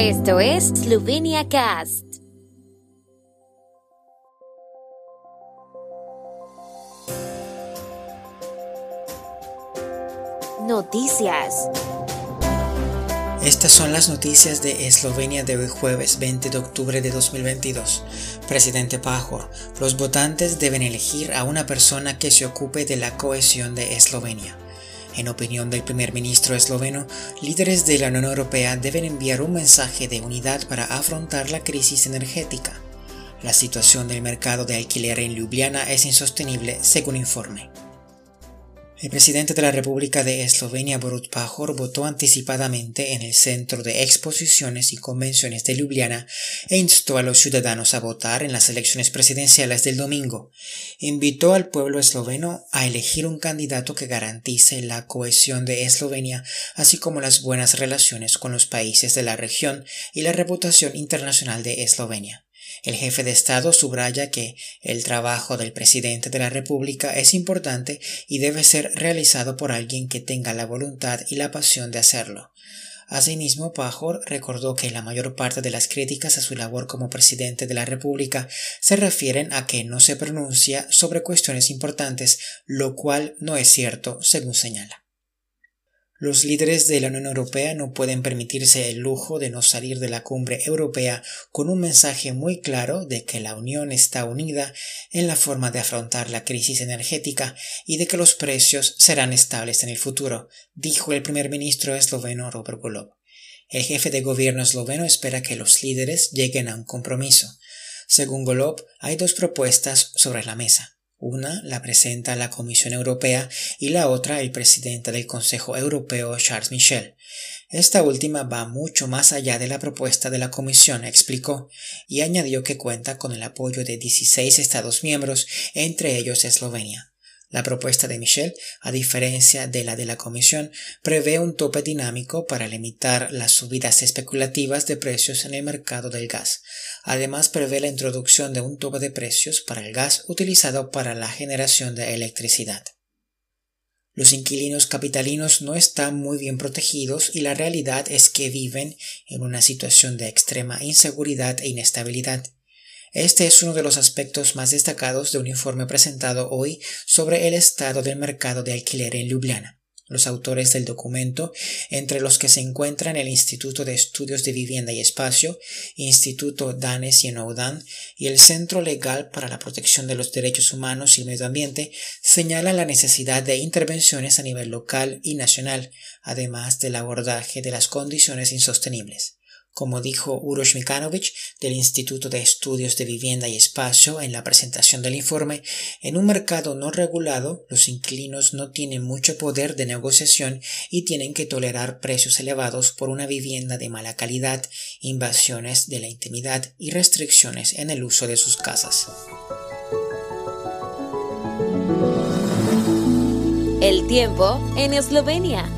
Esto es Slovenia Cast. Noticias. Estas son las noticias de Eslovenia de hoy jueves 20 de octubre de 2022. Presidente Pajor, los votantes deben elegir a una persona que se ocupe de la cohesión de Eslovenia. En opinión del primer ministro esloveno, líderes de la Unión Europea deben enviar un mensaje de unidad para afrontar la crisis energética. La situación del mercado de alquiler en Ljubljana es insostenible, según informe. El presidente de la República de Eslovenia, Borut Pajor, votó anticipadamente en el Centro de Exposiciones y Convenciones de Ljubljana e instó a los ciudadanos a votar en las elecciones presidenciales del domingo. Invitó al pueblo esloveno a elegir un candidato que garantice la cohesión de Eslovenia, así como las buenas relaciones con los países de la región y la reputación internacional de Eslovenia. El jefe de Estado subraya que el trabajo del presidente de la República es importante y debe ser realizado por alguien que tenga la voluntad y la pasión de hacerlo. Asimismo, Pajor recordó que la mayor parte de las críticas a su labor como presidente de la República se refieren a que no se pronuncia sobre cuestiones importantes, lo cual no es cierto, según señala. Los líderes de la Unión Europea no pueden permitirse el lujo de no salir de la cumbre europea con un mensaje muy claro de que la Unión está unida en la forma de afrontar la crisis energética y de que los precios serán estables en el futuro, dijo el primer ministro esloveno Robert Golob. El jefe de gobierno esloveno espera que los líderes lleguen a un compromiso. Según Golob, hay dos propuestas sobre la mesa. Una la presenta la Comisión Europea y la otra el presidente del Consejo Europeo Charles Michel. Esta última va mucho más allá de la propuesta de la Comisión, explicó, y añadió que cuenta con el apoyo de 16 Estados miembros, entre ellos Eslovenia. La propuesta de Michel, a diferencia de la de la Comisión, prevé un tope dinámico para limitar las subidas especulativas de precios en el mercado del gas. Además, prevé la introducción de un tope de precios para el gas utilizado para la generación de electricidad. Los inquilinos capitalinos no están muy bien protegidos y la realidad es que viven en una situación de extrema inseguridad e inestabilidad. Este es uno de los aspectos más destacados de un informe presentado hoy sobre el estado del mercado de alquiler en Ljubljana. Los autores del documento, entre los que se encuentran el Instituto de Estudios de Vivienda y Espacio, Instituto Danes y Enoudan y el Centro Legal para la Protección de los Derechos Humanos y Medio Ambiente, señalan la necesidad de intervenciones a nivel local y nacional, además del abordaje de las condiciones insostenibles. Como dijo Uroš Mikanovic del Instituto de Estudios de Vivienda y Espacio en la presentación del informe, en un mercado no regulado, los inquilinos no tienen mucho poder de negociación y tienen que tolerar precios elevados por una vivienda de mala calidad, invasiones de la intimidad y restricciones en el uso de sus casas. El tiempo en Eslovenia.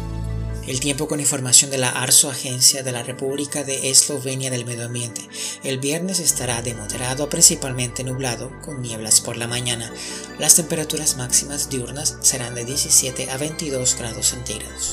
El tiempo con información de la ARSO, Agencia de la República de Eslovenia del Medio Ambiente. El viernes estará de moderado a principalmente nublado, con nieblas por la mañana. Las temperaturas máximas diurnas serán de 17 a 22 grados centígrados.